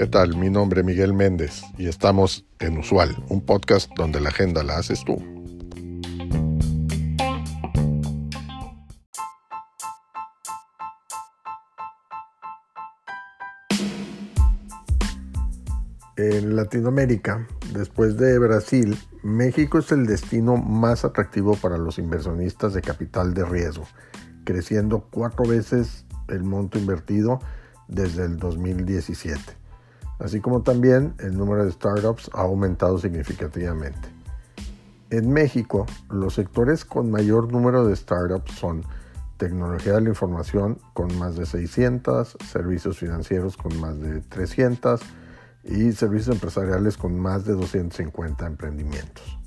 ¿Qué tal? Mi nombre es Miguel Méndez y estamos en Usual, un podcast donde la agenda la haces tú. En Latinoamérica, después de Brasil, México es el destino más atractivo para los inversionistas de capital de riesgo, creciendo cuatro veces el monto invertido desde el 2017, así como también el número de startups ha aumentado significativamente. En México, los sectores con mayor número de startups son tecnología de la información con más de 600, servicios financieros con más de 300, y servicios empresariales con más de 250 emprendimientos.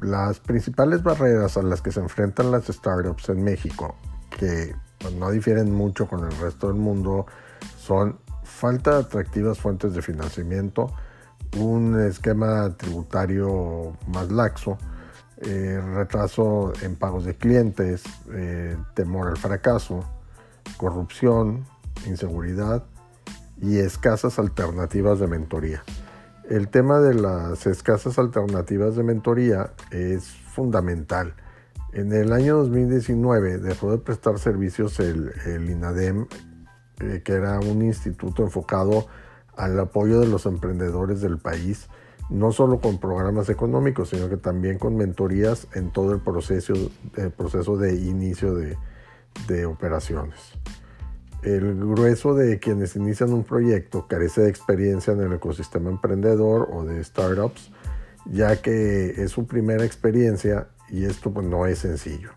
Las principales barreras a las que se enfrentan las startups en México, que no difieren mucho con el resto del mundo, son falta de atractivas fuentes de financiamiento, un esquema tributario más laxo, eh, retraso en pagos de clientes, eh, temor al fracaso, corrupción, inseguridad y escasas alternativas de mentoría. El tema de las escasas alternativas de mentoría es fundamental. En el año 2019 dejó de prestar servicios el, INADEM, eh, que era un instituto enfocado al apoyo de los emprendedores del país, no solo con programas económicos, sino que también con mentorías en todo el proceso, el proceso de inicio de, de operaciones. El grueso de quienes inician un proyecto carece de experiencia en el ecosistema emprendedor o de startups, ya que es su primera experiencia y esto pues, no es sencillo.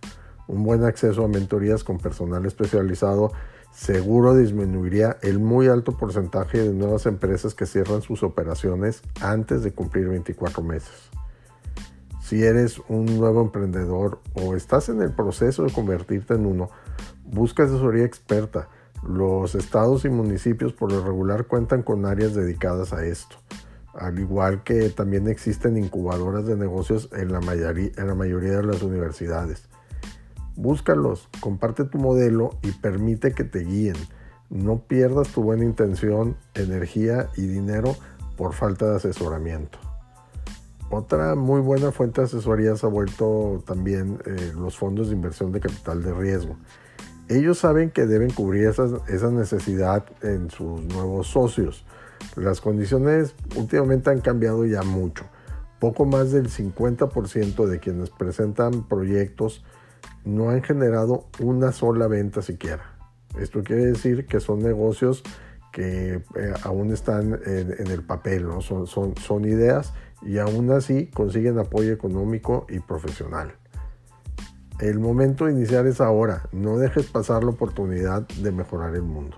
Un buen acceso a mentorías con personal especializado seguro disminuiría el muy alto porcentaje de nuevas empresas que cierran sus operaciones antes de cumplir 24 meses. Si eres un nuevo emprendedor o estás en el proceso de convertirte en uno, busca asesoría experta los estados y municipios por lo regular cuentan con áreas dedicadas a esto, al igual que también existen incubadoras de negocios en la, mayoría, de las universidades. Búscalos, comparte tu modelo y permite que te guíen. No pierdas tu buena intención, energía y dinero por falta de asesoramiento. Otra muy buena fuente de asesoría se ha vuelto también eh, los fondos de inversión de capital de riesgo ellos saben que deben cubrir esa necesidad en sus nuevos socios. Las condiciones últimamente han cambiado ya mucho. Poco más del 50% de quienes presentan proyectos no han generado una sola venta siquiera. Esto quiere decir que son negocios que eh, aún están en, el papel, ¿no? son, son, son ideas y aún así consiguen apoyo económico y profesional. El momento de iniciar es ahora. No dejes pasar la oportunidad de mejorar el mundo.